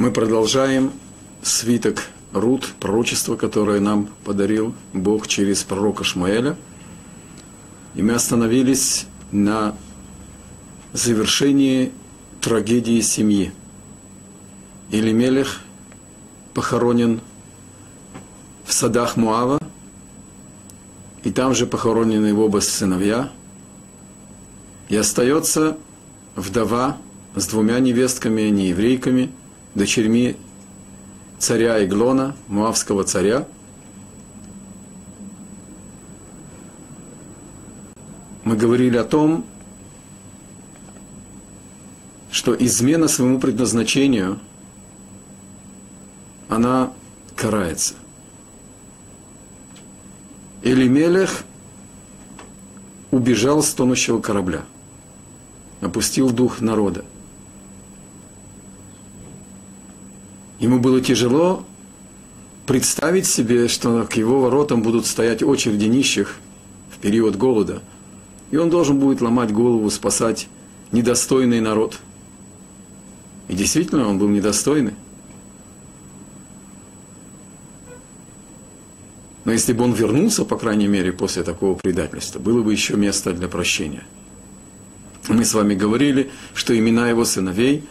Мы продолжаем свиток Рут, пророчество, которое нам подарил Бог через пророка Шмаэля. И мы остановились на завершении трагедии семьи. Илимелех похоронен в садах Муава, и там же похоронены его оба сыновья. И остается вдова с двумя невестками, не еврейками, дочерьми царя Иглона, муавского царя. Мы говорили о том, что измена своему предназначению, она карается. Элимелех убежал с тонущего корабля, опустил дух народа. Ему было тяжело представить себе, что к его воротам будут стоять очереди нищих в период голода, и он должен будет ломать голову, спасать недостойный народ. И действительно, он был недостойный. Но если бы он вернулся, по крайней мере, после такого предательства, было бы еще место для прощения. Мы с вами говорили, что имена его сыновей,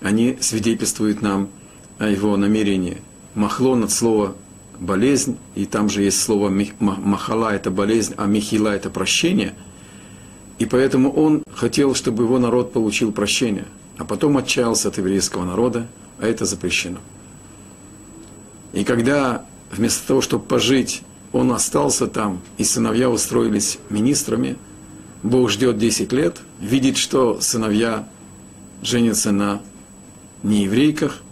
они свидетельствуют нам о его намерении. Махлон от слова болезнь, и там же есть слово махала – это болезнь, а михила – это прощение. И поэтому он хотел, чтобы его народ получил прощение, а потом отчаялся от еврейского народа, а это запрещено. И когда вместо того, чтобы пожить, он остался там, и сыновья устроились министрами, Бог ждет 10 лет, видит, что сыновья женятся на нееврейках,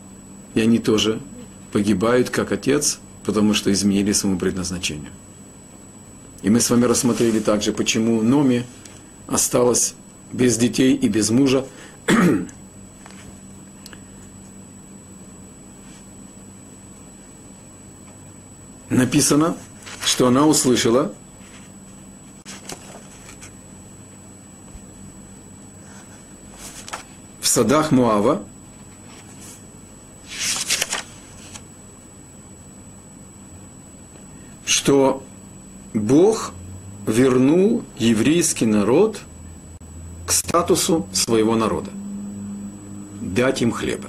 и они тоже погибают, как отец, потому что изменили своему предназначению. И мы с вами рассмотрели также, почему Номи осталась без детей и без мужа. Написано, что она услышала, в садах Муава что Бог вернул еврейский народ к статусу своего народа. Дать им хлеба.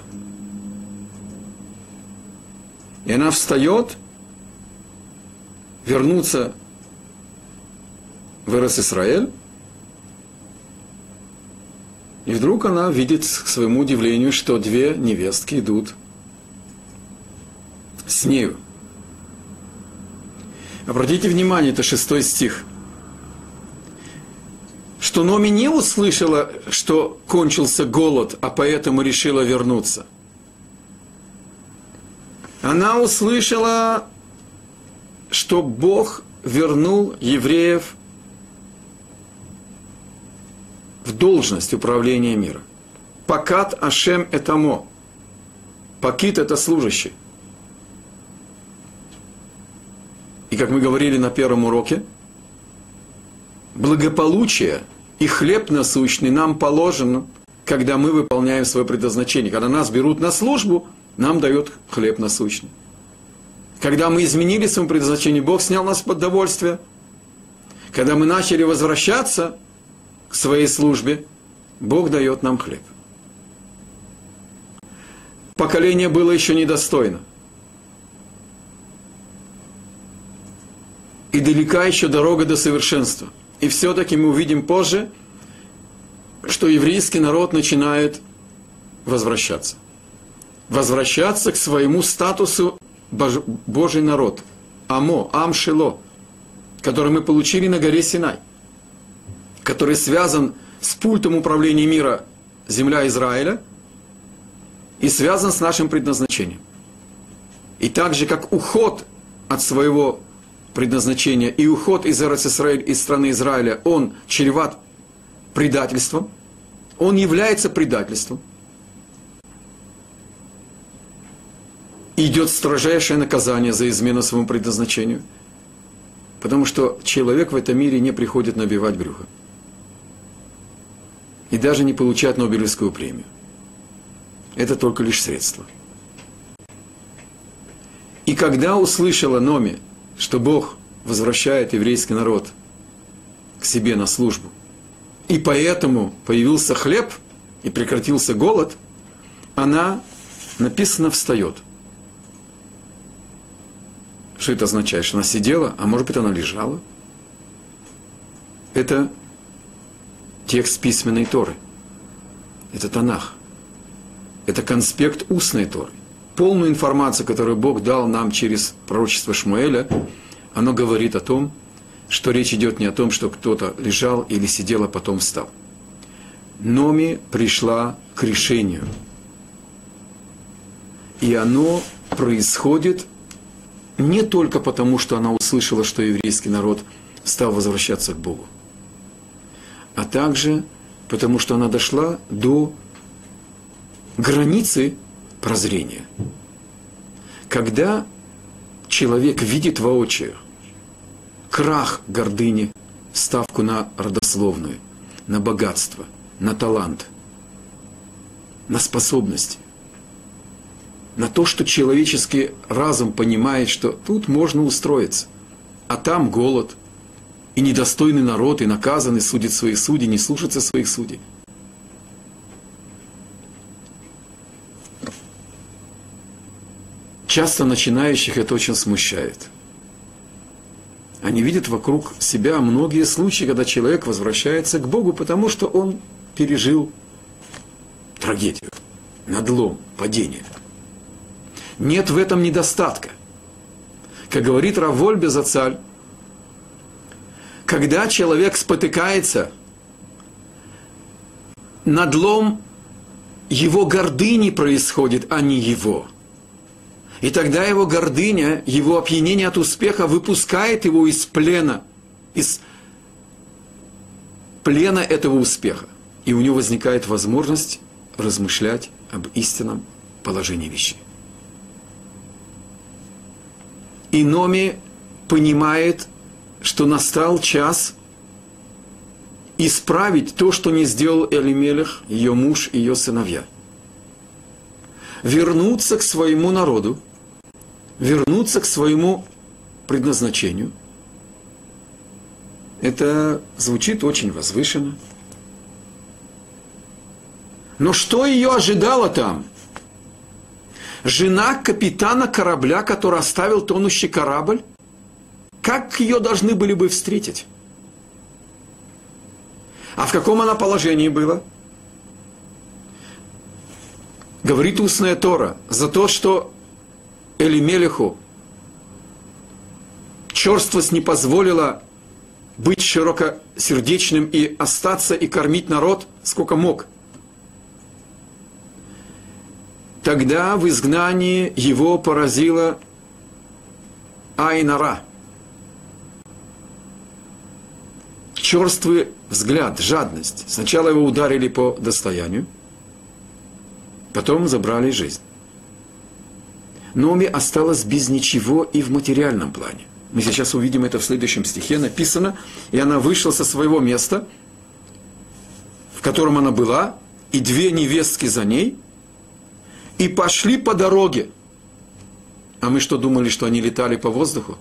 И она встает, вернуться в Эрос Израиль, и вдруг она видит, к своему удивлению, что две невестки идут с нею. Обратите внимание, это шестой стих. Что Номи не услышала, что кончился голод, а поэтому решила вернуться. Она услышала, что Бог вернул евреев в должность управления миром. Покат Ашем Этамо. Пакит – это служащий. И как мы говорили на первом уроке, благополучие и хлеб насущный нам положено, когда мы выполняем свое предназначение. Когда нас берут на службу, нам дает хлеб насущный. Когда мы изменили свое предназначение, Бог снял нас под довольствие. Когда мы начали возвращаться к своей службе, Бог дает нам хлеб. Поколение было еще недостойно – и далека еще дорога до совершенства. И все-таки мы увидим позже, что еврейский народ начинает возвращаться. Возвращаться к своему статусу Божий народ. Амо, Амшило, который мы получили на горе Синай, который связан с пультом управления мира земля Израиля и связан с нашим предназначением. И так же, как уход от своего предназначения и уход из Израиль, из страны Израиля, он чреват предательством, он является предательством. идет строжайшее наказание за измену своему предназначению. Потому что человек в этом мире не приходит набивать брюхо. И даже не получает Нобелевскую премию. Это только лишь средство. И когда услышала Номи, что Бог возвращает еврейский народ к себе на службу, и поэтому появился хлеб и прекратился голод, она, написано, встает. Что это означает? Что она сидела, а может быть она лежала? Это текст письменной Торы. Это Танах. Это конспект устной Торы. Полную информацию, которую Бог дал нам через пророчество Шмуэля, оно говорит о том, что речь идет не о том, что кто-то лежал или сидел, а потом встал. Номи пришла к решению. И оно происходит не только потому, что она услышала, что еврейский народ стал возвращаться к Богу, а также потому, что она дошла до границы прозрения. Когда человек видит воочию крах гордыни, ставку на родословную, на богатство, на талант, на способности, на то, что человеческий разум понимает, что тут можно устроиться, а там голод, и недостойный народ, и наказанный судит своих судей, не слушается своих судей – Часто начинающих это очень смущает. Они видят вокруг себя многие случаи, когда человек возвращается к Богу, потому что он пережил трагедию, надлом, падение. Нет в этом недостатка. Как говорит Раволь Безацаль, когда человек спотыкается, надлом его гордыни происходит, а не его – и тогда его гордыня, его опьянение от успеха выпускает его из плена, из плена этого успеха. И у него возникает возможность размышлять об истинном положении вещей. И Номи понимает, что настал час исправить то, что не сделал Элимелех, ее муж ее сыновья. Вернуться к своему народу – вернуться к своему предназначению. Это звучит очень возвышенно. Но что ее ожидало там? Жена капитана корабля, который оставил тонущий корабль? Как ее должны были бы встретить? А в каком она положении была? Говорит устная Тора, за то, что Элимелеху черствость не позволила быть широкосердечным и остаться и кормить народ сколько мог. Тогда в изгнании его поразила Айнара. Черствый взгляд, жадность. Сначала его ударили по достоянию, потом забрали жизнь. Номи осталась без ничего и в материальном плане. Мы сейчас увидим это в следующем стихе, написано, и она вышла со своего места, в котором она была, и две невестки за ней, и пошли по дороге. А мы что думали, что они летали по воздуху?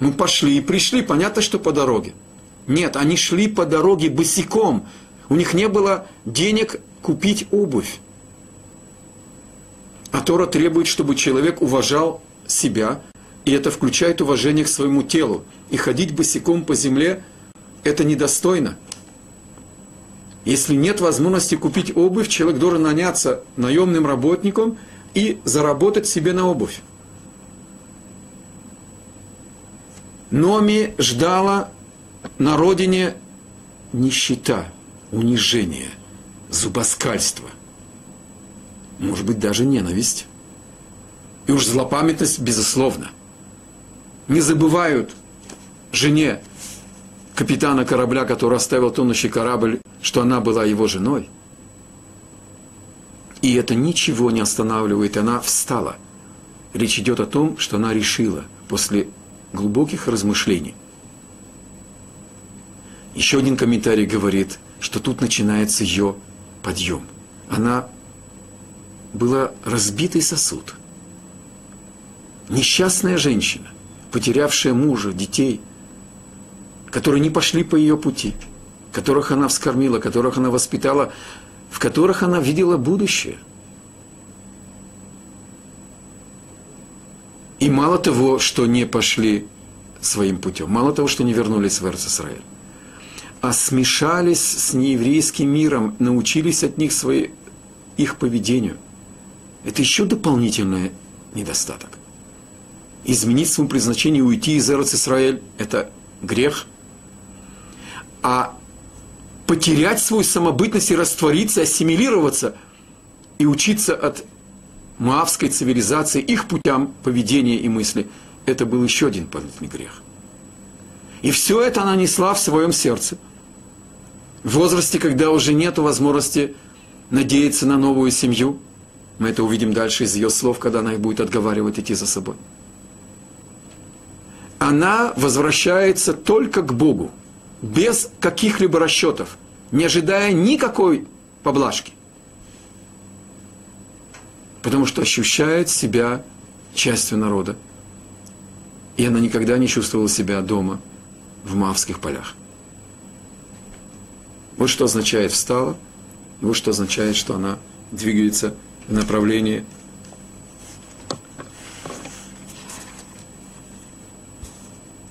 Ну, пошли и пришли, понятно, что по дороге. Нет, они шли по дороге босиком. У них не было денег купить обувь. А Тора требует, чтобы человек уважал себя, и это включает уважение к своему телу. И ходить босиком по земле – это недостойно. Если нет возможности купить обувь, человек должен наняться наемным работником и заработать себе на обувь. Номи ждала на родине нищета, унижение, зубоскальство может быть даже ненависть. И уж злопамятность, безусловно. Не забывают жене капитана корабля, который оставил тонущий корабль, что она была его женой. И это ничего не останавливает, она встала. Речь идет о том, что она решила после глубоких размышлений. Еще один комментарий говорит, что тут начинается ее подъем. Она был разбитый сосуд. Несчастная женщина, потерявшая мужа, детей, которые не пошли по ее пути, которых она вскормила, которых она воспитала, в которых она видела будущее. И мало того, что не пошли своим путем, мало того, что не вернулись в Эрцисраэль, а смешались с нееврейским миром, научились от них свои, их поведению. Это еще дополнительный недостаток. Изменить своему предназначению, уйти из Эрц Исраэль – это грех. А потерять свою самобытность и раствориться, ассимилироваться и учиться от маавской цивилизации, их путям поведения и мысли – это был еще один дополнительный грех. И все это она несла в своем сердце – в возрасте, когда уже нет возможности надеяться на новую семью. Мы это увидим дальше из ее слов, когда она их будет отговаривать идти за собой. Она возвращается только к Богу, без каких-либо расчетов, не ожидая никакой поблажки. Потому что ощущает себя частью народа. И она никогда не чувствовала себя дома в Мавских полях. Вот что означает встала, вот что означает, что она двигается направлении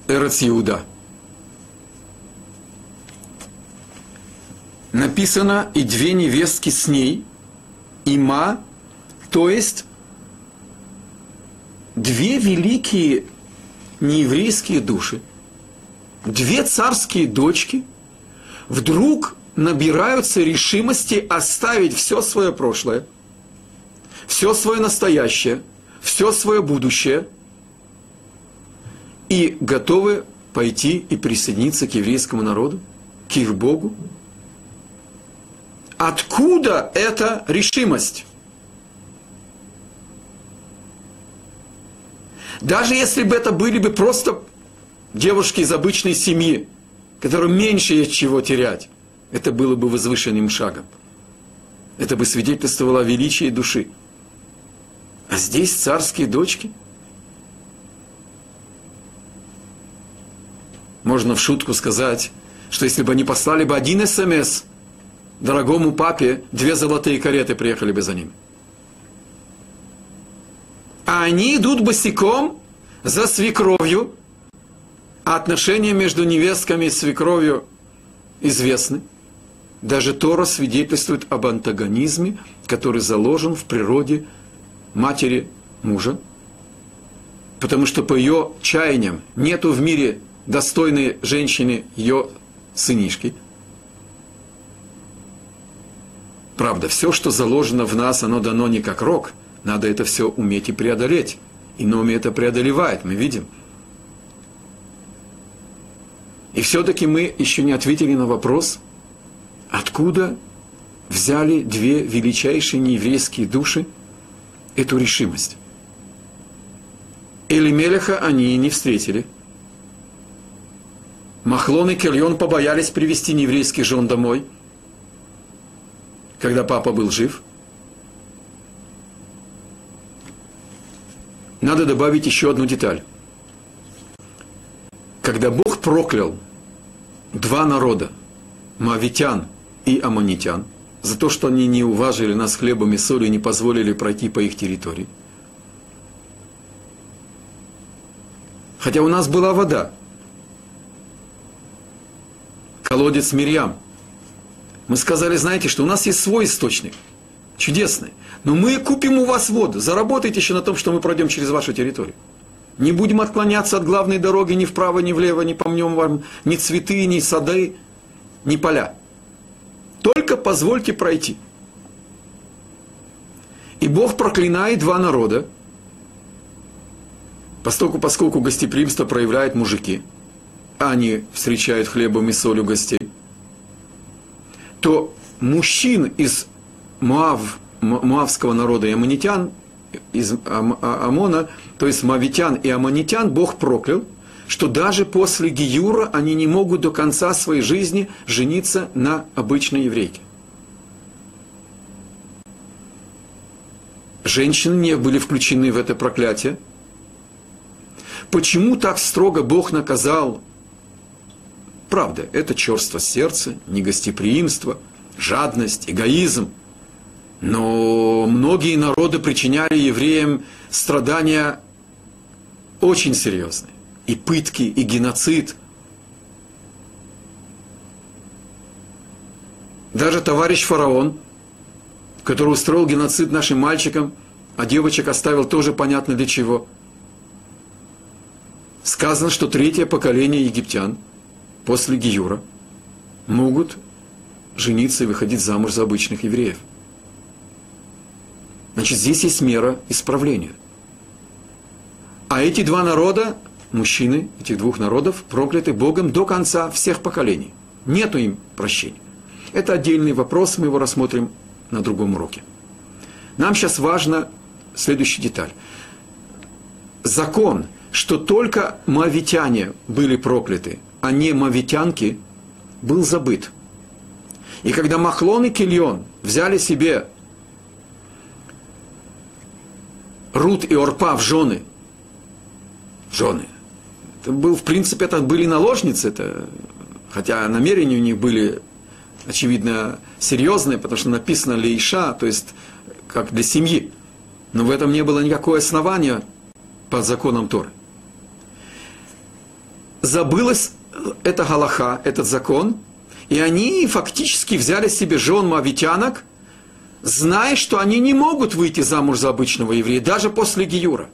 Эрец Иуда. Написано и две невестки с ней, и ма, то есть две великие нееврейские души, две царские дочки – вдруг набираются решимости оставить все свое прошлое, все свое настоящее, все свое будущее и готовы пойти и присоединиться к еврейскому народу, к их Богу. Откуда эта решимость? Даже если бы это были бы просто девушки из обычной семьи, которым меньше есть чего терять, это было бы возвышенным шагом. Это бы свидетельствовало о величии души. А здесь царские дочки. Можно в шутку сказать, что если бы они послали бы один смс дорогому папе, две золотые кареты приехали бы за ним. А они идут босиком за свекровью, а отношения между невестками и свекровью известны. Даже Тора свидетельствует об антагонизме, который заложен в природе матери мужа. Потому что по ее чаяниям нету в мире достойной женщины ее сынишки. Правда, все, что заложено в нас, оно дано не как рок. Надо это все уметь и преодолеть. И Номи это преодолевает, мы видим – и все-таки мы еще не ответили на вопрос, откуда взяли две величайшие нееврейские души эту решимость. Элимелеха они не встретили. Махлон и Кельон побоялись привести нееврейских жен домой, когда папа был жив. Надо добавить еще одну деталь. Когда Бог проклял два народа, мавитян и аммонитян, за то, что они не уважили нас хлебом и солью и не позволили пройти по их территории. Хотя у нас была вода. Колодец Мирьям. Мы сказали, знаете, что у нас есть свой источник. Чудесный. Но мы купим у вас воду. Заработайте еще на том, что мы пройдем через вашу территорию. Не будем отклоняться от главной дороги ни вправо, ни влево, не помнем вам ни цветы, ни сады, ни поля. Только позвольте пройти. И Бог проклинает два народа, поскольку, поскольку гостеприимство проявляют мужики, а они встречают хлебом и солью гостей, то мужчин из Муав, муавского народа и аммонитян из Амона, то есть мавитян и аммонитян, Бог проклял, что даже после Гиюра они не могут до конца своей жизни жениться на обычной еврейке. Женщины не были включены в это проклятие, Почему так строго Бог наказал? Правда, это черство сердца, негостеприимство, жадность, эгоизм. Но многие народы причиняли евреям страдания очень серьезные. И пытки, и геноцид. Даже товарищ фараон, который устроил геноцид нашим мальчикам, а девочек оставил тоже понятно для чего. Сказано, что третье поколение египтян после Гиюра могут жениться и выходить замуж за обычных евреев. Значит, здесь есть мера исправления. А эти два народа, мужчины этих двух народов, прокляты Богом до конца всех поколений. Нету им прощения. Это отдельный вопрос, мы его рассмотрим на другом уроке. Нам сейчас важна следующая деталь. Закон, что только мавитяне были прокляты, а не мавитянки, был забыт. И когда Махлон и Кильон взяли себе Рут и Орпа в жены, жены, это был, в принципе, это были наложницы, это, хотя намерения у них были, очевидно, серьезные, потому что написано Лейша, то есть как для семьи. Но в этом не было никакого основания по законам Торы. Забылась эта галаха, этот закон, и они фактически взяли себе жен мавитянок, зная, что они не могут выйти замуж за обычного еврея, даже после Гиюра.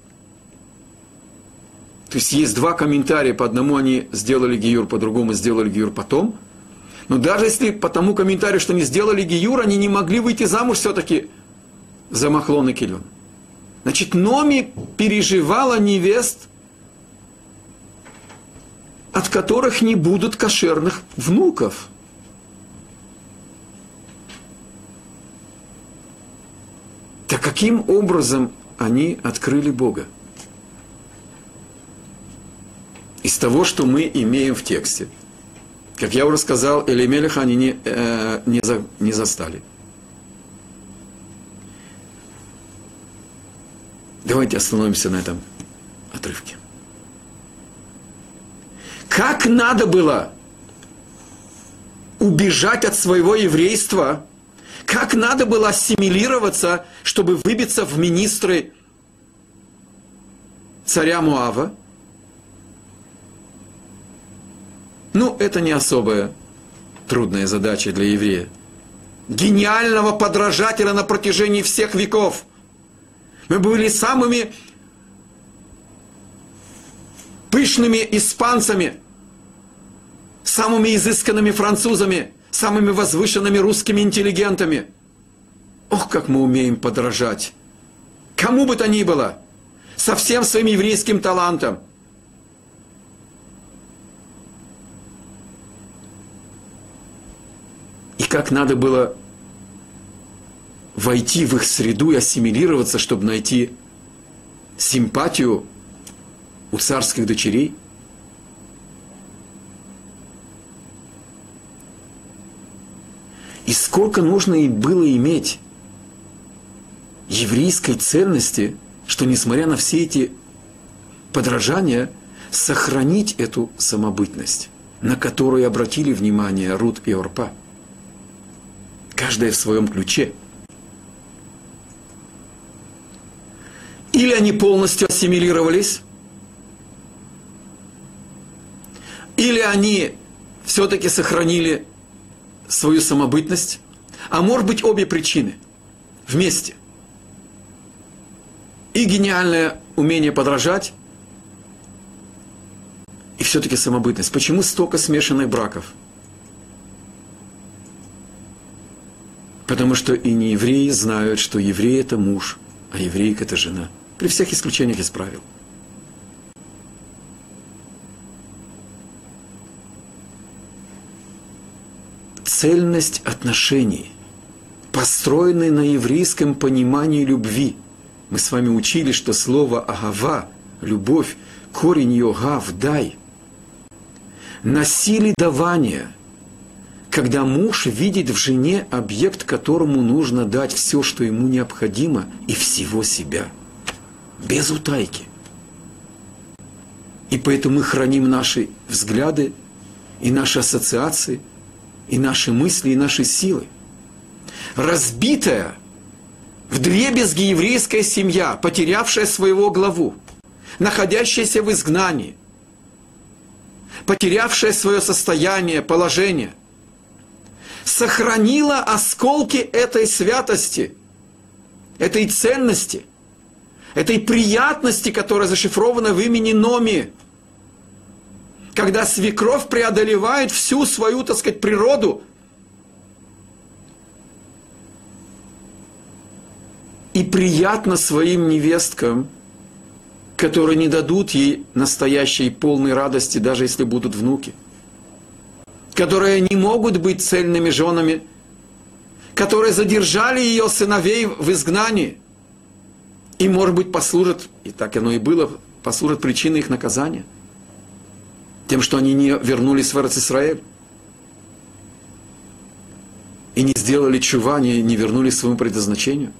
То есть есть два комментария, по одному они сделали Гиюр, по другому сделали Гиюр потом. Но даже если по тому комментарию, что они сделали Гиюр, они не могли выйти замуж все-таки за Махлон и Килен. Значит, Номи переживала невест, от которых не будут кошерных внуков. Так каким образом они открыли Бога? Из того, что мы имеем в тексте. Как я уже сказал, Элемелеха они не, э, не, за, не застали. Давайте остановимся на этом отрывке. Как надо было убежать от своего еврейства, как надо было ассимилироваться, чтобы выбиться в министры царя Муава. Ну, это не особая трудная задача для еврея. Гениального подражателя на протяжении всех веков – мы были самыми пышными испанцами, самыми изысканными французами, самыми возвышенными русскими интеллигентами. Ох, как мы умеем подражать! Кому бы то ни было, со всем своим еврейским талантом. И как надо было войти в их среду и ассимилироваться, чтобы найти симпатию у царских дочерей? И сколько нужно и было иметь еврейской ценности, что несмотря на все эти подражания, сохранить эту самобытность, на которую обратили внимание Рут и Орпа. Каждая в своем ключе – Или они полностью ассимилировались, или они все-таки сохранили свою самобытность, а может быть обе причины вместе. И гениальное умение подражать, и все-таки самобытность. Почему столько смешанных браков? Потому что и не евреи знают, что еврей это муж, а еврейка это жена – при всех исключениях из правил. Цельность отношений, построенной на еврейском понимании любви. Мы с вами учили, что слово «агава» – любовь, корень ее «гав» – «дай». Носили давание, когда муж видит в жене объект, которому нужно дать все, что ему необходимо, и всего себя – без утайки. И поэтому мы храним наши взгляды и наши ассоциации, и наши мысли, и наши силы. Разбитая в дребезги еврейская семья, потерявшая своего главу, находящаяся в изгнании, потерявшая свое состояние, положение, сохранила осколки этой святости, этой ценности, этой приятности, которая зашифрована в имени Номи. Когда свекровь преодолевает всю свою, так сказать, природу, и приятно своим невесткам – которые не дадут ей настоящей полной радости, даже если будут внуки, которые не могут быть цельными женами, которые задержали ее сыновей в изгнании, и, может быть, послужат, и так оно и было, послужат причиной их наказания, тем, что они не вернулись в Израиль и не сделали чува, не, не вернулись к своему предназначению.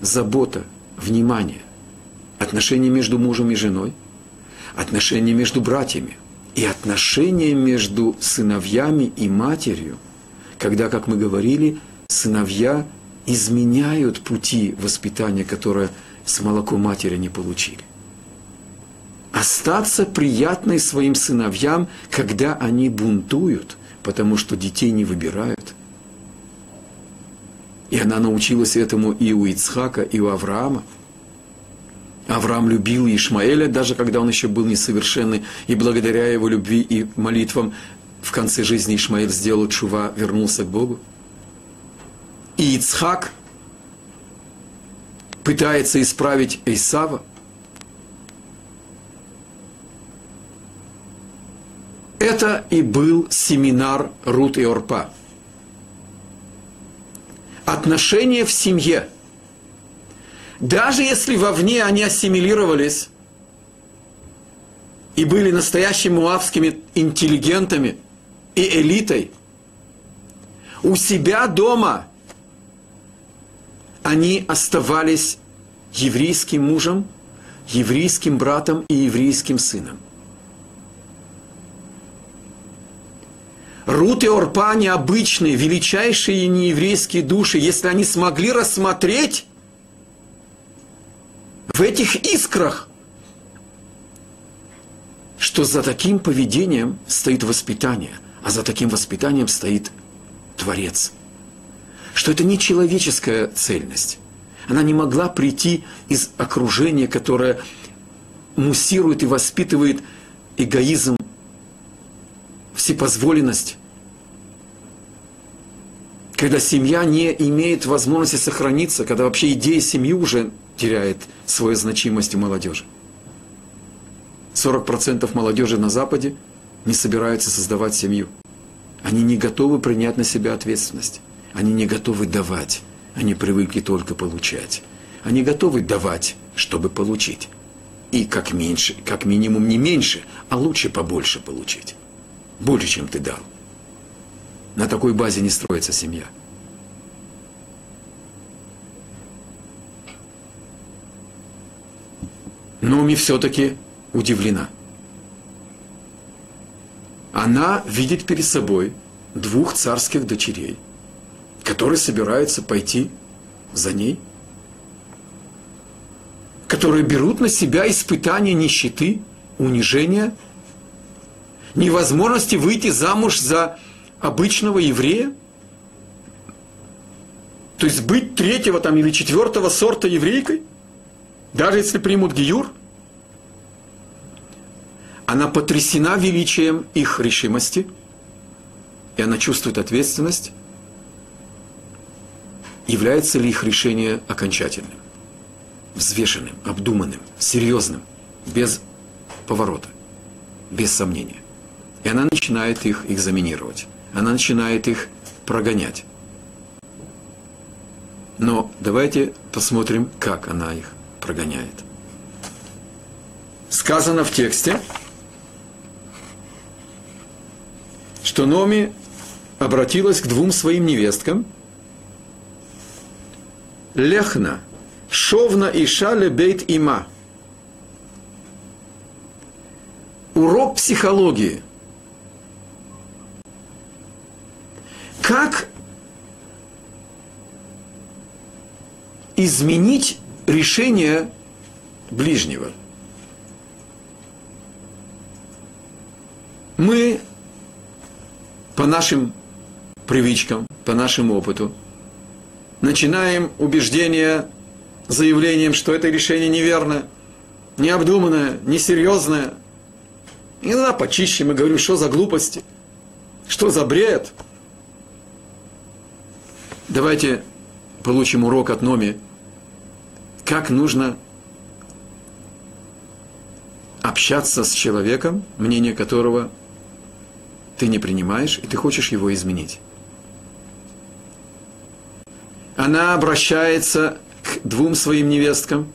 Забота – внимание, отношения между мужем и женой, отношения между братьями и отношения между сыновьями и матерью, когда, как мы говорили, сыновья изменяют пути воспитания, которые с молоком матери не получили. Остаться приятной своим сыновьям, когда они бунтуют, потому что детей не выбирают – и она научилась этому и у Ицхака, и у Авраама. Авраам любил Ишмаэля, даже когда он еще был несовершенный, и благодаря его любви и молитвам в конце жизни Ишмаэль сделал чува, вернулся к Богу. И Ицхак пытается исправить Исава. Это и был семинар Рут и Орпа – отношения в семье, даже если вовне они ассимилировались и были настоящими муавскими интеллигентами и элитой, у себя дома они оставались еврейским мужем, еврейским братом и еврейским сыном – Рут и Орпа необычные, величайшие нееврейские души, если они смогли рассмотреть в этих искрах, что за таким поведением стоит воспитание, а за таким воспитанием стоит Творец. Что это не человеческая цельность. Она не могла прийти из окружения, которое муссирует и воспитывает эгоизм, всепозволенность, когда семья не имеет возможности сохраниться, когда вообще идея семьи уже теряет свою значимость у молодежи. 40% молодежи на Западе не собираются создавать семью. Они не готовы принять на себя ответственность. Они не готовы давать. Они привыкли только получать. Они готовы давать, чтобы получить. И как меньше, как минимум не меньше, а лучше побольше получить больше, чем ты дал. На такой базе не строится семья. Но ми все-таки удивлена. Она видит перед собой двух царских дочерей, которые собираются пойти за ней, которые берут на себя испытания нищеты, унижения – невозможности выйти замуж за обычного еврея? То есть быть третьего там или четвертого сорта еврейкой? Даже если примут гиюр? Она потрясена величием их решимости, и она чувствует ответственность. Является ли их решение окончательным, взвешенным, обдуманным, серьезным, без поворота, без сомнения? И она начинает их экзаменировать. Она начинает их прогонять. Но давайте посмотрим, как она их прогоняет. Сказано в тексте, что Номи обратилась к двум своим невесткам. Лехна, Шовна и Шале Бейт Има. урок психологии. Как изменить решение ближнего. Мы по нашим привычкам, по нашему опыту, начинаем убеждение заявлением, что это решение неверное, необдуманное, несерьезное. Иногда почище мы говорим, что за глупости, что за бред. Давайте получим урок от Номи, как нужно общаться с человеком, мнение которого ты не принимаешь, и ты хочешь его изменить. Она обращается к двум своим невесткам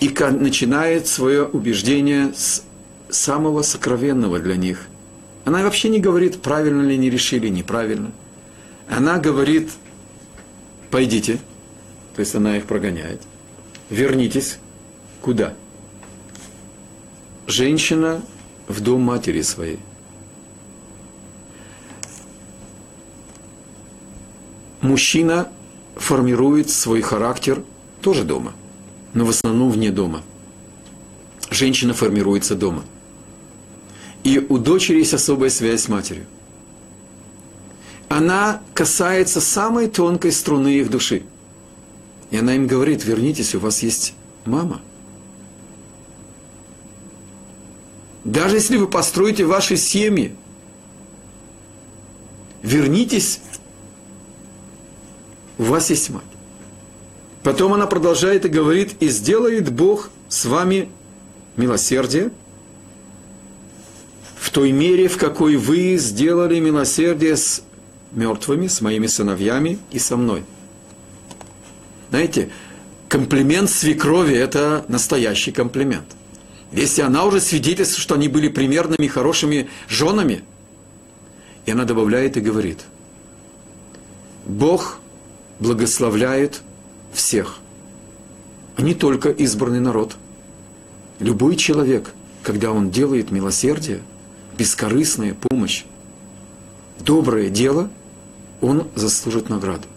и начинает свое убеждение с самого сокровенного для них. Она вообще не говорит, правильно ли они решили, неправильно. Она говорит, пойдите, то есть она их прогоняет, вернитесь, куда? Женщина в дом матери своей. Мужчина формирует свой характер тоже дома, но в основном вне дома. Женщина формируется дома. И у дочери есть особая связь с матерью. Она касается самой тонкой струны их души. И она им говорит, вернитесь, у вас есть мама. Даже если вы построите ваши семьи, вернитесь у вас есть мать. Потом она продолжает и говорит, и сделает Бог с вами милосердие в той мере, в какой вы сделали милосердие с мертвыми, с моими сыновьями и со мной. Знаете, комплимент свекрови – это настоящий комплимент. Если она уже свидетельствует, что они были примерными, хорошими женами, и она добавляет и говорит, Бог благословляет всех, а не только избранный народ. Любой человек, когда он делает милосердие, бескорыстная помощь, доброе дело, он заслужит награду.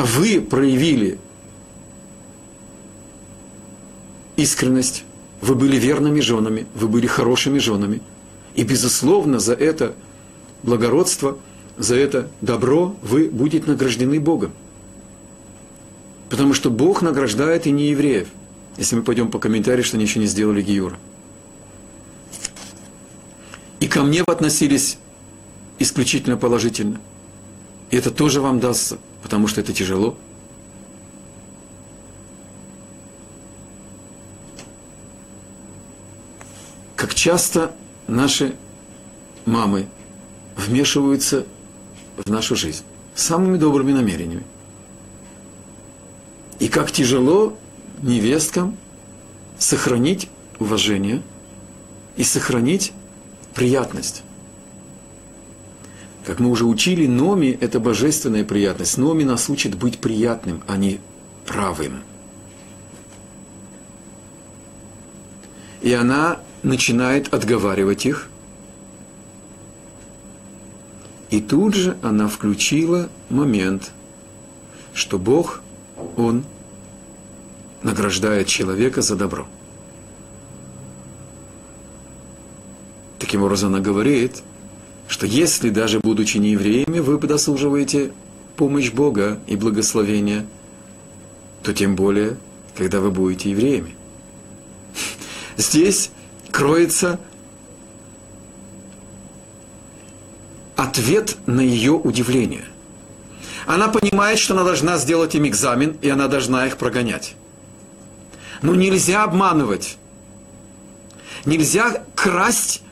А вы проявили искренность, вы были верными женами, вы были хорошими женами. И, безусловно, за это благородство – за это добро вы будете награждены Богом. Потому что Бог награждает и не евреев, если мы пойдем по комментарию, что они еще не сделали Гиюра. И ко мне относились исключительно положительно. И это тоже вам дастся, потому что это тяжело. Как часто наши мамы вмешиваются в нашу жизнь самыми добрыми намерениями. И как тяжело невесткам сохранить уважение и сохранить приятность. Как мы уже учили, Номи – это божественная приятность. Номи нас учит быть приятным, а не правым. И она начинает отговаривать их – и тут же она включила момент, что Бог, Он награждает человека за добро. Таким образом, она говорит, что если даже будучи не евреями, вы дослуживаете помощь Бога и благословения, то тем более, когда вы будете евреями. Здесь кроется ответ на ее удивление. Она понимает, что она должна сделать им экзамен, и она должна их прогонять. Но нельзя обманывать. Нельзя красть,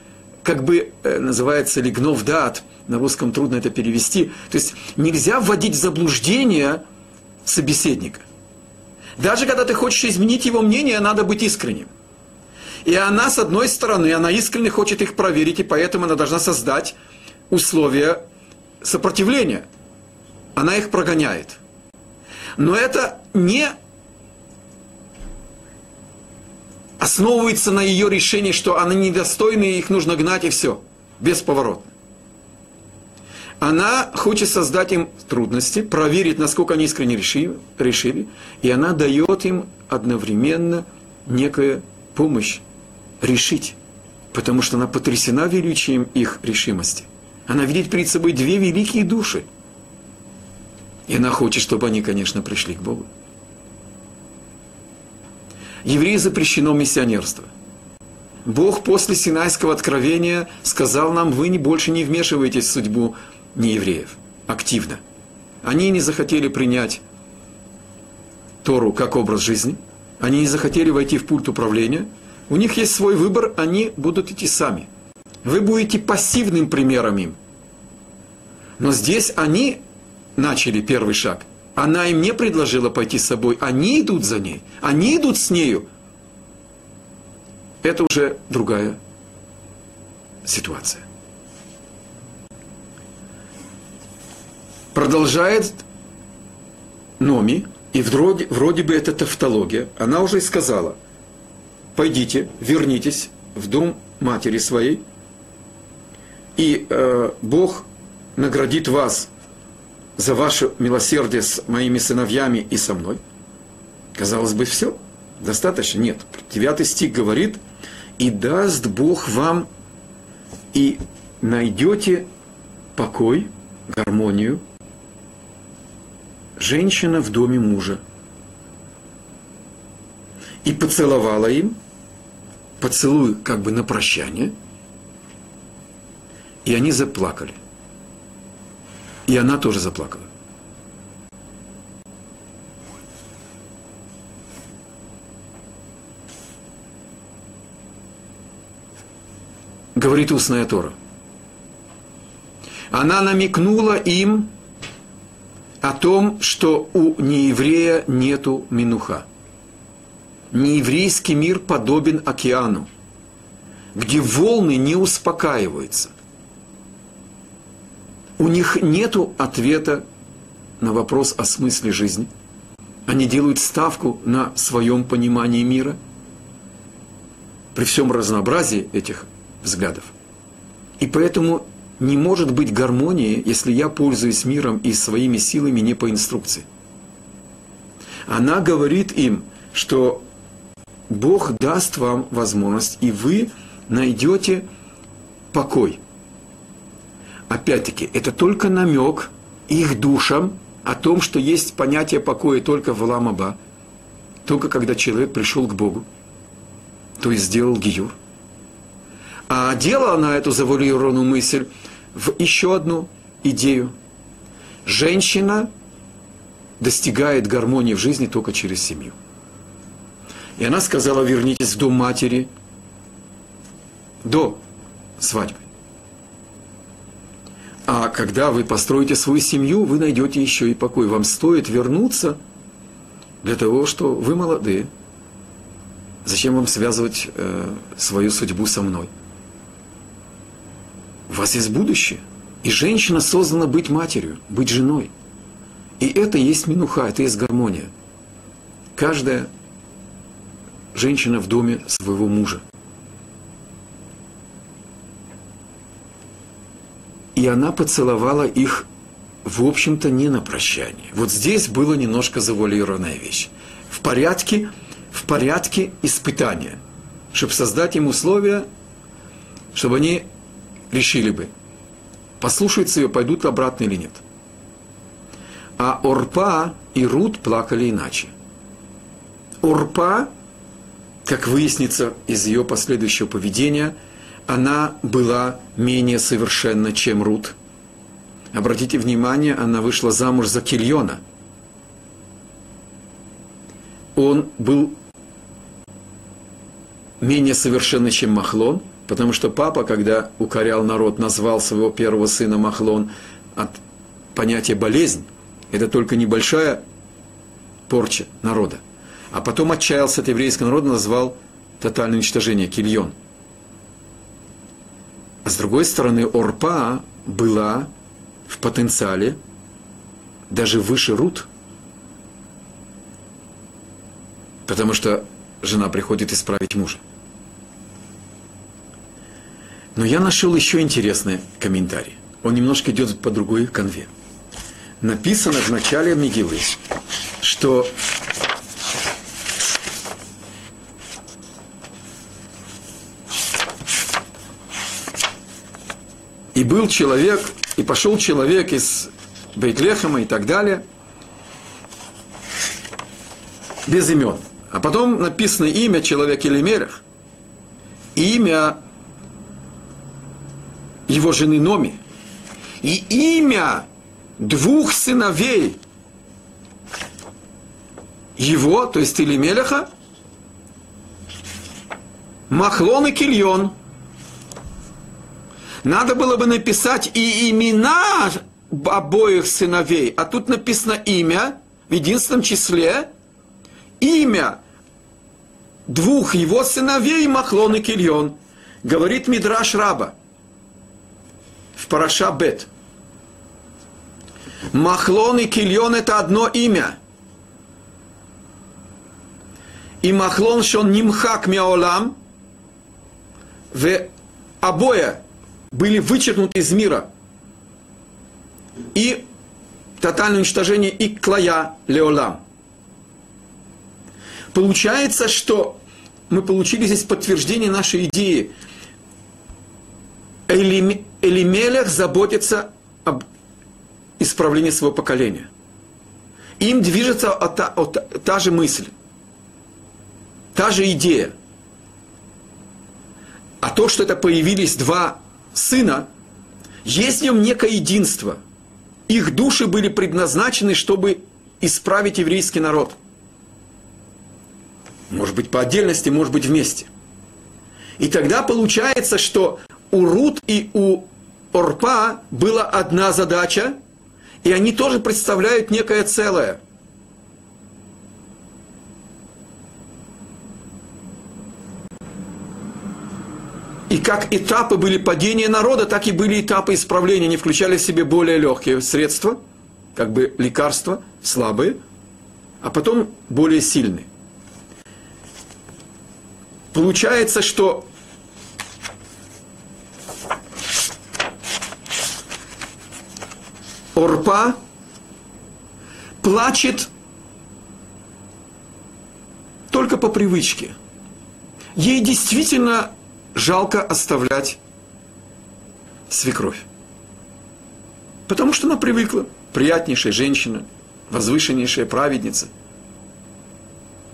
как бы э, называется лигнов дат, на русском трудно это перевести. То есть нельзя вводить в заблуждение собеседника. Даже когда ты хочешь изменить его мнение, надо быть искренним. И она, с одной стороны, она искренне хочет их проверить, и поэтому она должна создать условия сопротивления. Она их прогоняет. Но это не основывается на ее решении, что они недостойны, и их нужно гнать, и все. Бесповоротно. Она хочет создать им трудности, проверить, насколько они искренне решили, решили и она дает им одновременно некую помощь решить, потому что она потрясена величием их решимости. Она видит перед собой две великие души. И она хочет, чтобы они, конечно, пришли к Богу. Евреи запрещено миссионерство. Бог после Синайского откровения сказал нам, вы не больше не вмешиваетесь в судьбу неевреев активно. Они не захотели принять Тору как образ жизни, они не захотели войти в пульт управления, у них есть свой выбор, они будут идти сами. Вы будете пассивным примером им. Но здесь они начали первый шаг. Она им не предложила пойти с собой, они идут за ней, они идут с нею. Это уже другая ситуация. Продолжает Номи, и вроде, вроде бы это тавтология, она уже сказала, пойдите, вернитесь в дом матери своей, и э, Бог наградит вас за ваше милосердие с моими сыновьями и со мной. Казалось бы, все, достаточно. Нет, девятый стих говорит, и даст Бог вам, и найдете покой, гармонию, женщина в доме мужа. И поцеловала им, поцелуй как бы на прощание, и они заплакали. И она тоже заплакала. Говорит устная Тора. Она намекнула им, о том, что у нееврея нету минуха. Нееврейский мир подобен океану, где волны не успокаиваются. У них нету ответа на вопрос о смысле жизни. Они делают ставку на своем понимании мира при всем разнообразии этих взглядов. И поэтому не может быть гармонии, если я пользуюсь миром и своими силами не по инструкции. Она говорит им, что Бог даст вам возможность, и вы найдете покой. Опять-таки, это только намек их душам о том, что есть понятие покоя только в Ламаба, только когда человек пришел к Богу, то есть сделал гиюр. А делала она эту завуалированную мысль в еще одну идею. Женщина достигает гармонии в жизни только через семью. И она сказала, вернитесь в дом матери до свадьбы. А когда вы построите свою семью, вы найдете еще и покой. Вам стоит вернуться для того, что вы молодые. Зачем вам связывать э, свою судьбу со мной? У вас есть будущее. И женщина создана быть матерью, быть женой. И это есть минуха, это есть гармония. Каждая женщина в доме своего мужа. Она поцеловала их, в общем-то, не на прощание. Вот здесь было немножко завуалированная вещь. В порядке, в порядке испытания, чтобы создать им условия, чтобы они решили бы, послушаются ее, пойдут обратно или нет. А Орпа и Рут плакали иначе. Орпа, как выяснится из ее последующего поведения, она была менее совершенна, чем Рут. Обратите внимание, она вышла замуж за Кильона. Он был менее совершенный, чем Махлон – Потому что папа, когда укорял народ, назвал своего первого сына Махлон от понятия болезнь, это только небольшая порча народа. А потом отчаялся от еврейского народа, назвал тотальное уничтожение, кильон. С другой стороны, Орпа была в потенциале даже выше Рут. Потому что жена приходит исправить мужа. Но я нашел еще интересный комментарий. Он немножко идет по другой конве. Написано в начале Мигилы, что был человек, и пошел человек из Бейтлехема и так далее, без имен. А потом написано имя человека Елемерах, имя его жены Номи, и имя двух сыновей его, то есть Илимелеха, Махлон и Кильон – надо было бы написать и имена обоих сыновей, а тут написано имя в единственном числе, имя двух его сыновей Махлон и Кильон. Говорит Мидраш Раба в Параша Бет. Махлон и Кильон это одно имя. И Махлон шон нимхак миаолам, в обоя были вычеркнуты из мира. И тотальное уничтожение и клая Леолам. Получается, что мы получили здесь подтверждение нашей идеи. Элимелех заботится об исправлении своего поколения. Им движется та, та, та же мысль, та же идея. А то, что это появились два сына, есть в нем некое единство. Их души были предназначены, чтобы исправить еврейский народ. Может быть, по отдельности, может быть, вместе. И тогда получается, что у Рут и у Орпа была одна задача, и они тоже представляют некое целое – И как этапы были падения народа, так и были этапы исправления. Они включали в себе более легкие средства, как бы лекарства, слабые, а потом более сильные. Получается, что Орпа плачет только по привычке. Ей действительно жалко оставлять свекровь. Потому что она привыкла. Приятнейшая женщина, возвышеннейшая праведница,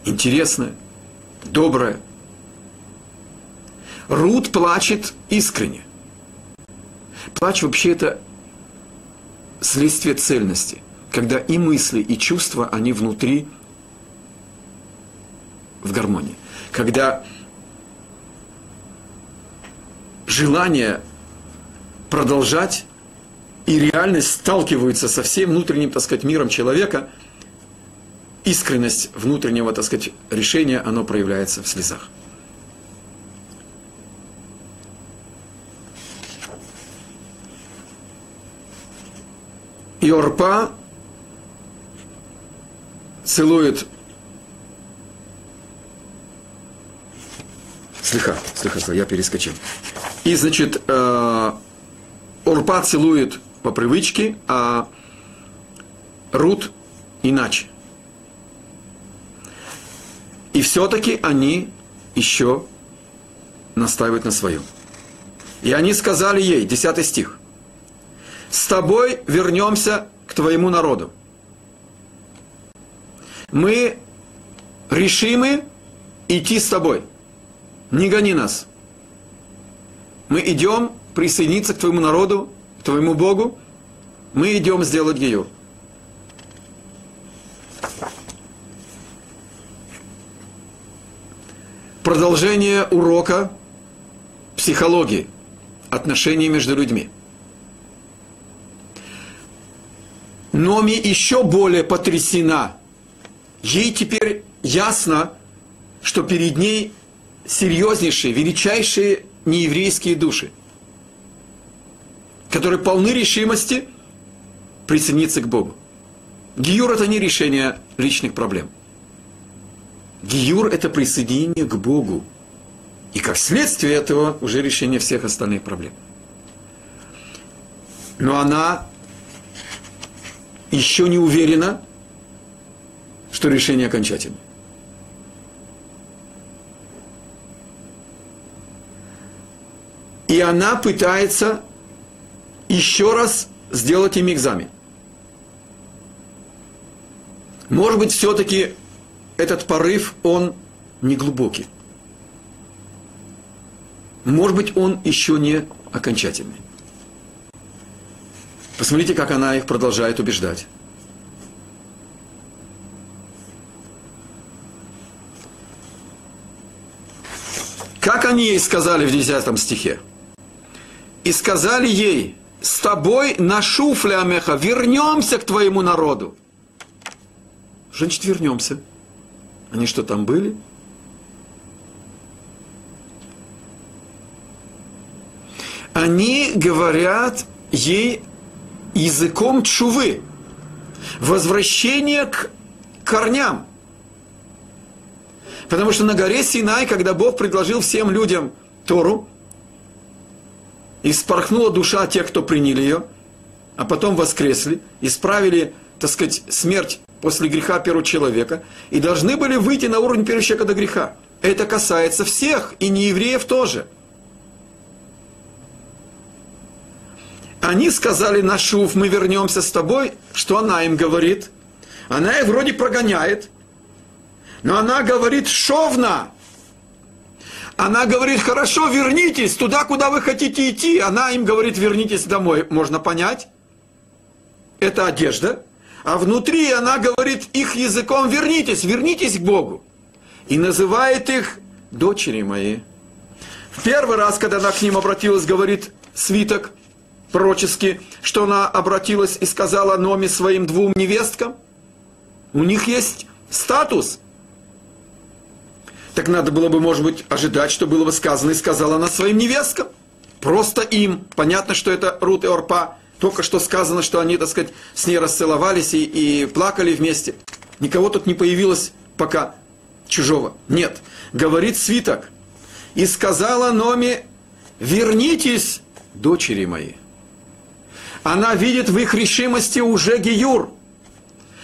интересная, добрая. Рут плачет искренне. Плач вообще это следствие цельности, когда и мысли, и чувства, они внутри в гармонии. Когда желание продолжать и реальность сталкиваются со всем внутренним, так сказать, миром человека, искренность внутреннего, так сказать, решения, оно проявляется в слезах. И целует Слыха, слыха, я перескочил. И, значит, э, Урпа целует по привычке, а Рут иначе. И все-таки они еще настаивают на своем. И они сказали ей, 10 стих, «С тобой вернемся к твоему народу. Мы решимы идти с тобой» не гони нас. Мы идем присоединиться к твоему народу, к твоему Богу. Мы идем сделать ее. Продолжение урока психологии, отношений между людьми. Номи еще более потрясена. Ей теперь ясно, что перед ней серьезнейшие, величайшие нееврейские души, которые полны решимости присоединиться к Богу. Гиюр – это не решение личных проблем. Гиюр – это присоединение к Богу. И как следствие этого уже решение всех остальных проблем. Но она еще не уверена, что решение окончательное. И она пытается еще раз сделать им экзамен. Может быть, все-таки этот порыв, он не глубокий. Может быть, он еще не окончательный. Посмотрите, как она их продолжает убеждать. Как они ей сказали в 10 стихе? И сказали ей, с тобой на шуфле Амеха, вернемся к твоему народу. Значит, вернемся. Они что, там были? Они говорят ей языком чувы, возвращение к корням. Потому что на горе Синай, когда Бог предложил всем людям Тору, и спорхнула душа тех, кто приняли ее, а потом воскресли, исправили, так сказать, смерть после греха первого человека, и должны были выйти на уровень первого человека до греха. Это касается всех, и не евреев тоже – Они сказали на шуф, мы вернемся с тобой. Что она им говорит? Она их вроде прогоняет. Но она говорит шовна. Она говорит, хорошо, вернитесь туда, куда вы хотите идти. Она им говорит, вернитесь домой. Можно понять? Это одежда. А внутри она говорит их языком, вернитесь, вернитесь к Богу. И называет их дочери мои. В первый раз, когда она к ним обратилась, говорит свиток – пророчески, что она обратилась и сказала Номи своим двум невесткам? У них есть статус. Так надо было бы, может быть, ожидать, что было бы сказано, и сказала она своим невесткам. Просто им. Понятно, что это Рут и Орпа. Только что сказано, что они, так сказать, с ней расцеловались и, и плакали вместе. Никого тут не появилось пока чужого. Нет. Говорит свиток. И сказала Номи, вернитесь, дочери мои. Она видит в их решимости уже гиюр.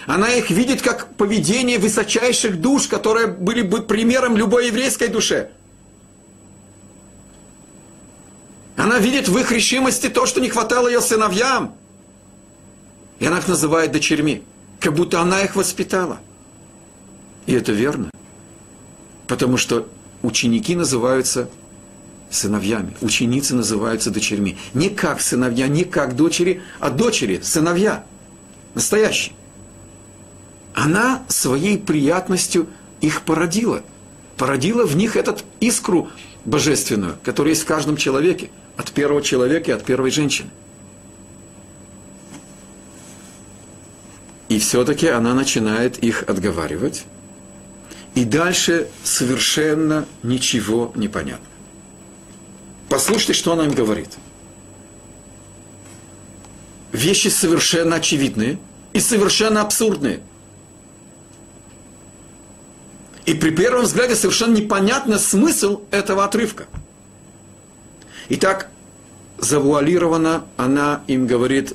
Она их видит как поведение высочайших душ, которые были бы примером любой еврейской душе. Она видит в их решимости то, что не хватало ее сыновьям. И она их называет дочерьми, как будто она их воспитала. И это верно. Потому что ученики называются сыновьями. Ученицы называются дочерьми. Не как сыновья, не как дочери, а дочери, сыновья. Настоящие. Она своей приятностью их породила. Породила в них этот искру божественную, которая есть в каждом человеке. От первого человека и от первой женщины. И все-таки она начинает их отговаривать. И дальше совершенно ничего не понятно. Послушайте, что она им говорит. Вещи совершенно очевидные и совершенно абсурдные. И при первом взгляде совершенно непонятный смысл этого отрывка. Итак, завуалирована она им говорит,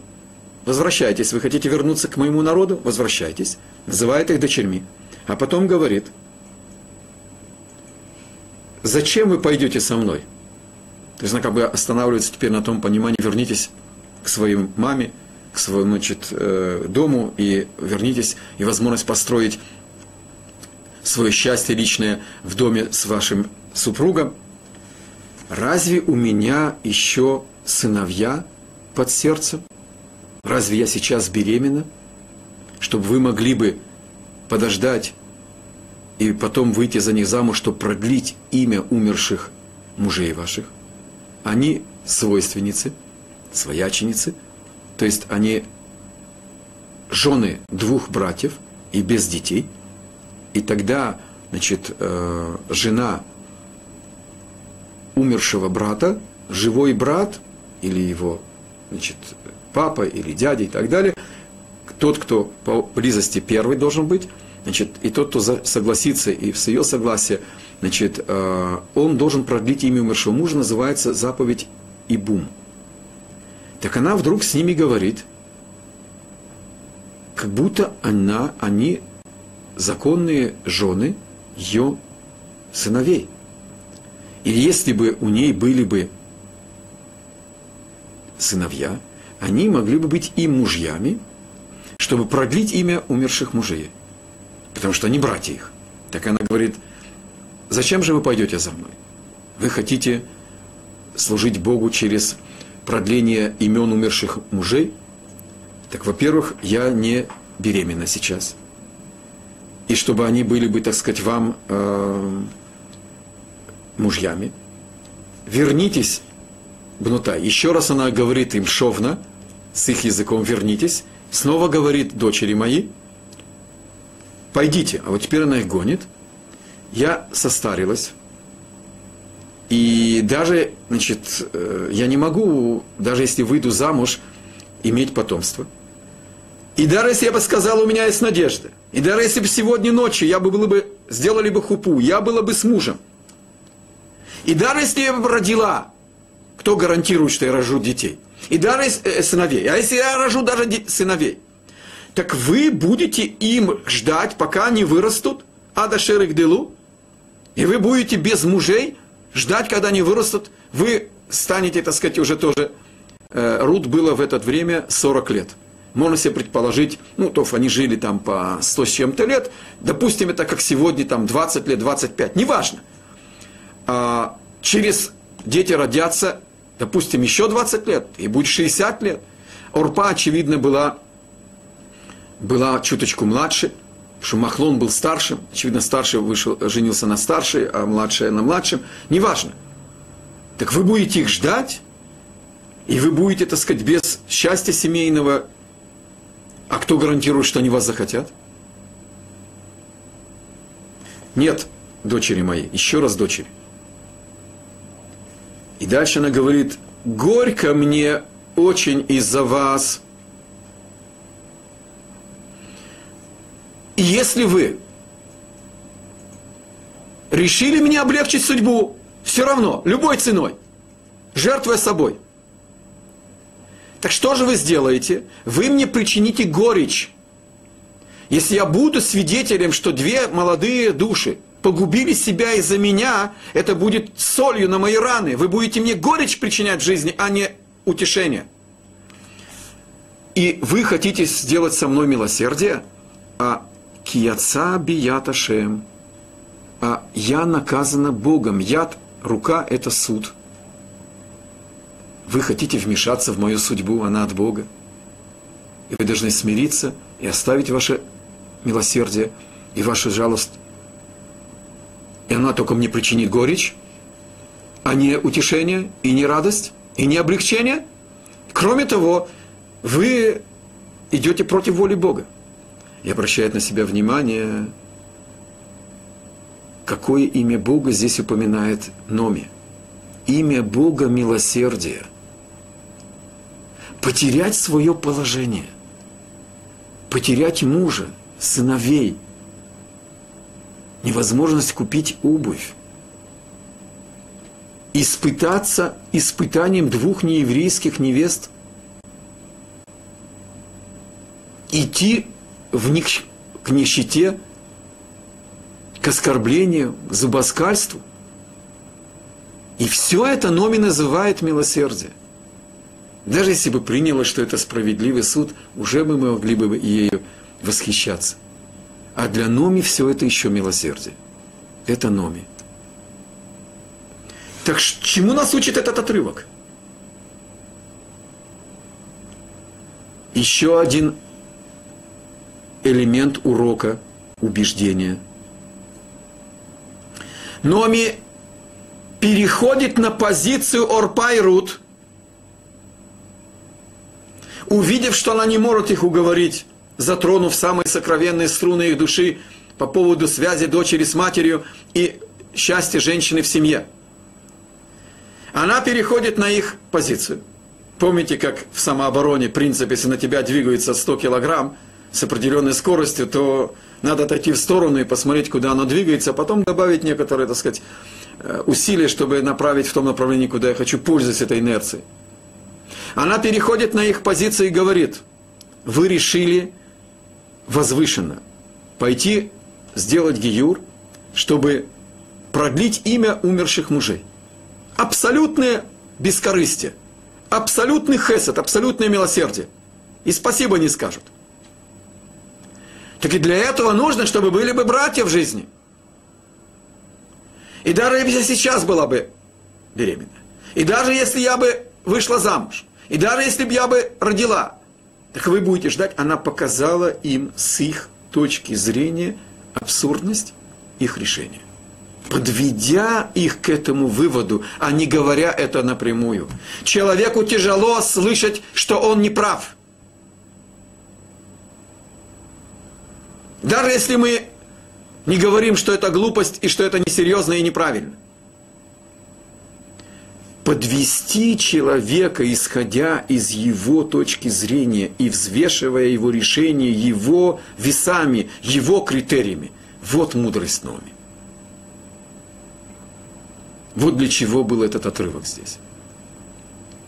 возвращайтесь, вы хотите вернуться к моему народу, возвращайтесь, называет их дочерьми. А потом говорит, зачем вы пойдете со мной? То есть она как бы останавливается теперь на том понимании, вернитесь к своей маме, к своему значит, э, дому и вернитесь, и возможность построить свое счастье личное в доме с вашим супругом. Разве у меня еще сыновья под сердцем? Разве я сейчас беременна? Чтобы вы могли бы подождать и потом выйти за них замуж, чтобы продлить имя умерших мужей ваших? они свойственницы, свояченицы, то есть они жены двух братьев и без детей, и тогда, значит, э, жена умершего брата, живой брат или его, значит, папа или дядя и так далее, тот, кто по близости первый должен быть, значит, и тот, кто согласится и с ее согласия, значит, э, он должен продлить имя умершего мужа, называется заповедь Ибум. Так она вдруг с ними говорит, как будто она, они законные жены ее сыновей. И если бы у ней были бы сыновья, они могли бы быть и мужьями, чтобы продлить имя умерших мужей. Потому что они братья их. Так она говорит, зачем же вы пойдете за мной? Вы хотите служить Богу через продление имен умерших мужей? Так, во-первых, я не беременна сейчас. И чтобы они были бы, так сказать, вам э, мужьями. Вернитесь, бнута. Еще раз она говорит им шовна, с их языком вернитесь. Снова говорит дочери мои, пойдите. А вот теперь она их гонит. Я состарилась. И даже, значит, э, я не могу, даже если выйду замуж, иметь потомство. И даже если я бы сказала, у меня есть надежда. И даже если бы сегодня ночью я бы был бы, сделали бы хупу, я была бы с мужем. И даже если я бы родила, кто гарантирует, что я рожу детей? И даже э, сыновей. А если я рожу даже сыновей? Так вы будете им ждать, пока они вырастут, ада шерик делу, и вы будете без мужей ждать, когда они вырастут, вы станете, так сказать, уже тоже, э, Рут было в это время 40 лет. Можно себе предположить, ну, то они жили там по 100 с чем-то лет, допустим, это как сегодня, там, 20 лет, 25, неважно. А, через дети родятся, допустим, еще 20 лет, и будет 60 лет. Орпа, очевидно, была, была чуточку младше, что Махлон был старшим, очевидно, старший вышел, женился на старшей, а младшая на младшем, неважно. Так вы будете их ждать, и вы будете, так сказать, без счастья семейного. А кто гарантирует, что они вас захотят? Нет, дочери мои, еще раз дочери. И дальше она говорит, горько мне очень из-за вас. И если вы решили мне облегчить судьбу, все равно, любой ценой, жертвуя собой, так что же вы сделаете? Вы мне причините горечь. Если я буду свидетелем, что две молодые души погубили себя из-за меня, это будет солью на мои раны. Вы будете мне горечь причинять в жизни, а не утешение. И вы хотите сделать со мной милосердие, а кияца бията шем, а я наказана Богом. Яд, рука – это суд. Вы хотите вмешаться в мою судьбу, она от Бога. И вы должны смириться и оставить ваше милосердие и вашу жалость и она только мне причинит горечь, а не утешение, и не радость, и не облегчение. Кроме того, вы идете против воли Бога. И обращает на себя внимание, какое имя Бога здесь упоминает Номи. Имя Бога милосердия. Потерять свое положение, потерять мужа, сыновей – невозможность купить обувь, испытаться испытанием двух нееврейских невест, идти в них, к нищете, к оскорблению, к зубоскальству. И все это Номи называет милосердие. Даже если бы приняло, что это справедливый суд, уже бы мы могли бы ею восхищаться. А для Номи все это еще милосердие. Это Номи. Так чему нас учит этот отрывок? Еще один элемент урока убеждения. Номи переходит на позицию Орпа увидев, что она не может их уговорить затронув самые сокровенные струны их души по поводу связи дочери с матерью и счастья женщины в семье. Она переходит на их позицию. Помните, как в самообороне принцип, если на тебя двигается 100 килограмм с определенной скоростью, то Надо отойти в сторону и посмотреть, куда оно двигается, а потом добавить некоторые, так сказать, э, усилия, чтобы направить в том направлении, куда я хочу, пользуясь этой инерцией. Она переходит на их позиции и говорит, вы решили возвышенно пойти сделать гиюр, чтобы продлить имя умерших мужей. Абсолютное бескорыстие, абсолютный хесед, абсолютное милосердие. И спасибо не скажут. Так и для этого нужно, чтобы были бы братья в жизни. И даже если сейчас была бы беременна, и даже если я бы вышла замуж, и даже если бы я бы родила, так вы будете ждать, она показала им с их точки зрения абсурдность их решения. Подведя их к этому выводу, а не говоря это напрямую. Человеку тяжело слышать, что он не прав. Даже если мы не говорим, что это глупость и что это несерьезно и неправильно. Подвести человека, исходя из его точки зрения и взвешивая его решение его весами, его критериями. Вот мудрость Номи. Вот для чего был этот отрывок здесь.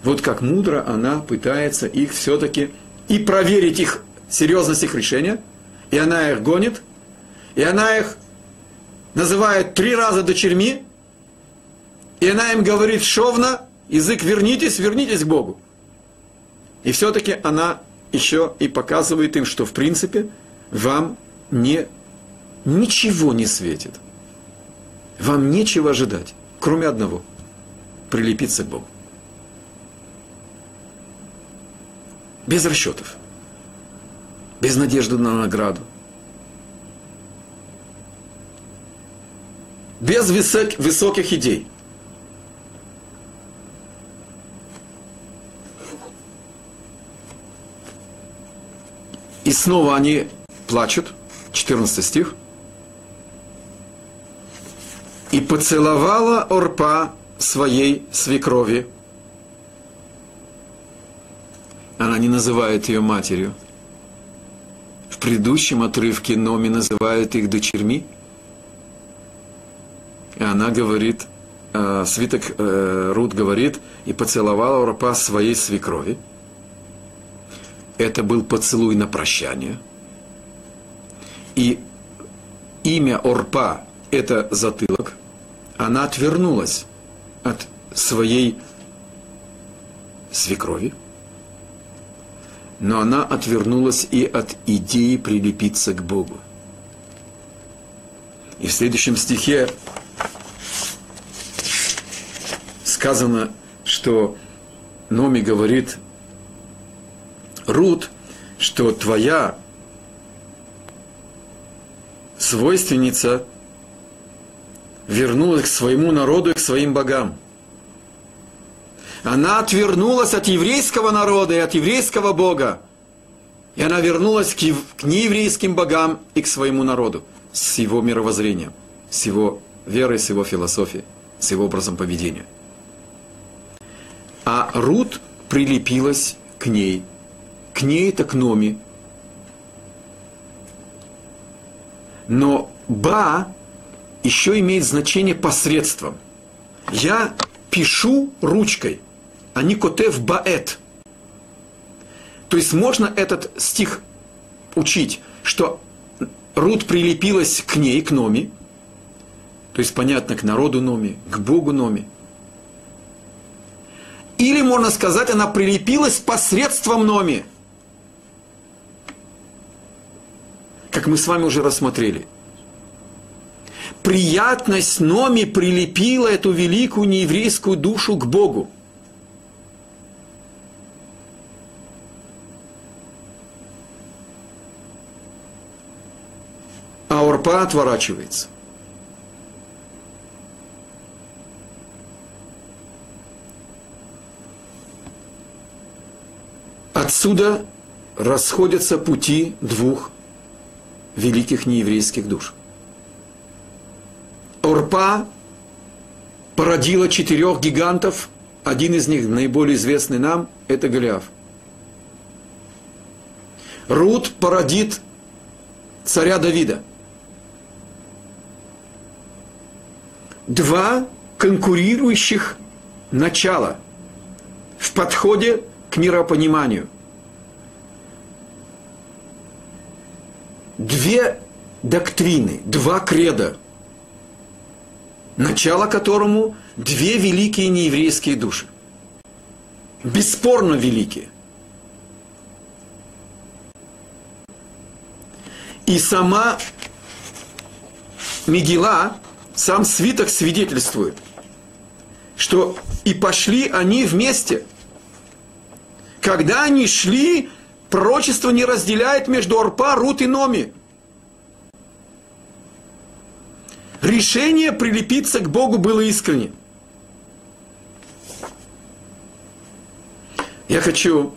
Вот как мудро она пытается их все-таки и проверить их серьезность их решения – и она их гонит, и она их называет три раза дочерьми, и она им говорит шовно, язык вернитесь, вернитесь к Богу. И все-таки она еще и показывает им, что в принципе вам не, ничего не светит. Вам нечего ожидать, кроме одного – прилепиться к Богу. Без расчетов без надежды на награду. Без высок, высоких идей. И снова они плачут, 14 стих. И поцеловала Орпа своей свекрови. Она не называет ее матерью – в предыдущем отрывке Номи называет их дочерьми. И она говорит, э, свиток э, Рут говорит, и поцеловала Орпа своей свекрови. Это был поцелуй на прощание. И имя Орпа – это затылок. Она отвернулась от своей свекрови – но она отвернулась и от идеи прилепиться к Богу. И в следующем стихе сказано, что Номи говорит Рут, что твоя свойственница вернулась к своему народу и к своим богам – она отвернулась от еврейского народа и от еврейского Бога. И она вернулась к, нееврейским богам и к своему народу с его мировоззрением, с его верой, с его философией, с его образом поведения. А Рут прилепилась к ней. К ней это к Номи. Но ба еще имеет значение посредством. Я пишу ручкой – а не котев баэт. То есть можно этот стих учить, что Рут прилепилась к ней, к Номи, то есть понятно, к народу Номи, к Богу Номи. Или можно сказать, она прилепилась посредством Номи. Как мы с вами уже рассмотрели. Приятность Номи прилепила эту великую нееврейскую душу к Богу. а Орпа отворачивается. Отсюда расходятся пути двух великих нееврейских душ. Орпа породила четырех гигантов, один из них, наиболее известный нам, это Голиаф. Руд породит царя Давида. Два конкурирующих начала в подходе к миропониманию – Две доктрины, два креда, начало которому две великие нееврейские души. Бесспорно великие. И сама Мигела, сам свиток свидетельствует, что и пошли они вместе. Когда они шли, пророчество не разделяет между Орпа, Рут и Номи. Решение прилепиться к Богу было искренне. Я хочу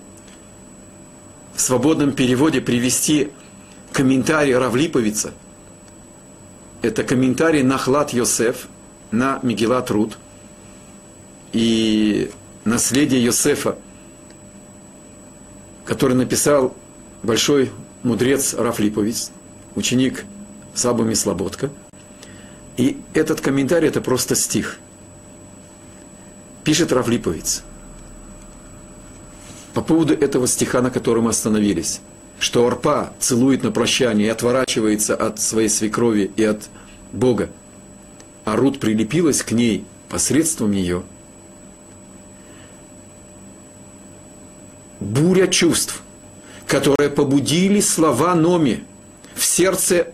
в свободном переводе привести комментарий Равлиповица. Это комментарий Нахлад Йосеф на Мегилат Руд и наследие Йосефа, который написал большой мудрец Рафлиповец, ученик Сабами Слободка. И этот комментарий – это просто стих. Пишет Рафлиповец по поводу этого стиха, на котором мы остановились – что Орпа целует на прощание и отворачивается от своей свекрови и от Бога, а Рут прилепилась к ней посредством нее. Буря чувств, которые побудили слова Номи в сердце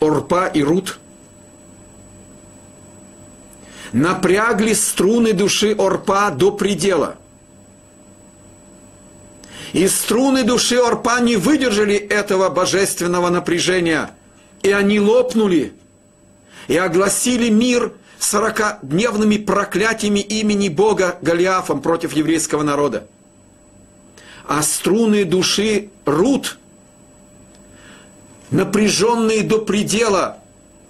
Орпа и Рут, напрягли струны души Орпа до предела – и струны души Орпа не выдержали этого божественного напряжения, и они лопнули, и огласили мир сорокадневными проклятиями имени Бога Голиафом против еврейского народа. А струны души Рут, напряженные до предела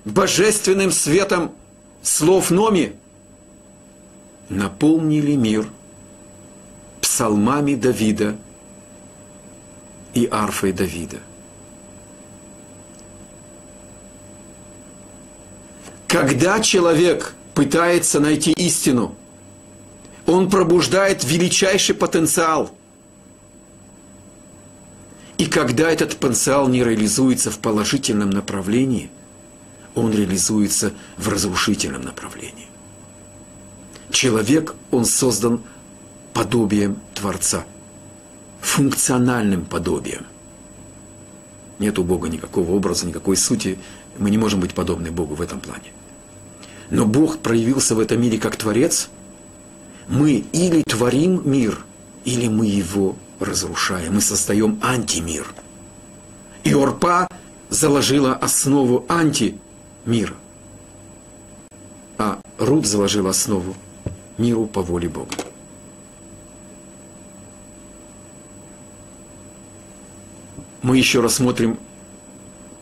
божественным светом слов Номи, наполнили мир псалмами Давида – и арфой Давида. Когда человек пытается найти истину, он пробуждает величайший потенциал. И когда этот потенциал не реализуется в положительном направлении, он реализуется в разрушительном направлении. Человек, он создан подобием Творца – функциональным подобием. Нет у Бога никакого образа, никакой сути. Мы не можем быть подобны Богу в этом плане. Но Бог проявился в этом мире как Творец. Мы или творим мир, или мы его разрушаем. Мы создаем антимир. И Орпа заложила основу антимира. А Рут заложила основу миру по воле Бога. Мы еще рассмотрим,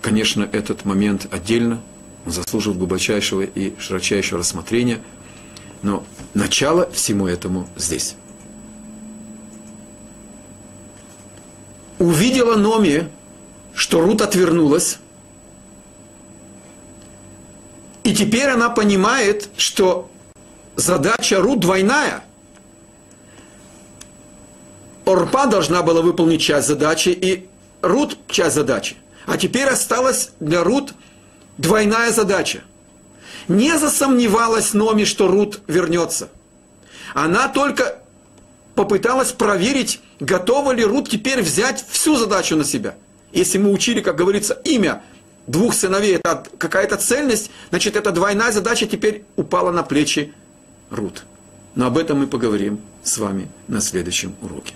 конечно, этот момент отдельно. Он заслуживает глубочайшего и широчайшего рассмотрения. Но начало всему этому здесь. Увидела Номи, что Рут отвернулась, и теперь она понимает, что задача Рут двойная. Орпа должна была выполнить часть задачи, и Рут часть задачи. А теперь осталась для Рут двойная задача. Не засомневалась Номи, что Рут вернется. Она только попыталась проверить, готова ли Рут теперь взять всю задачу на себя. Если мы учили, как говорится, имя двух сыновей, это какая-то цельность, значит, эта двойная задача теперь упала на плечи Рут. Но об этом мы поговорим с вами на следующем уроке.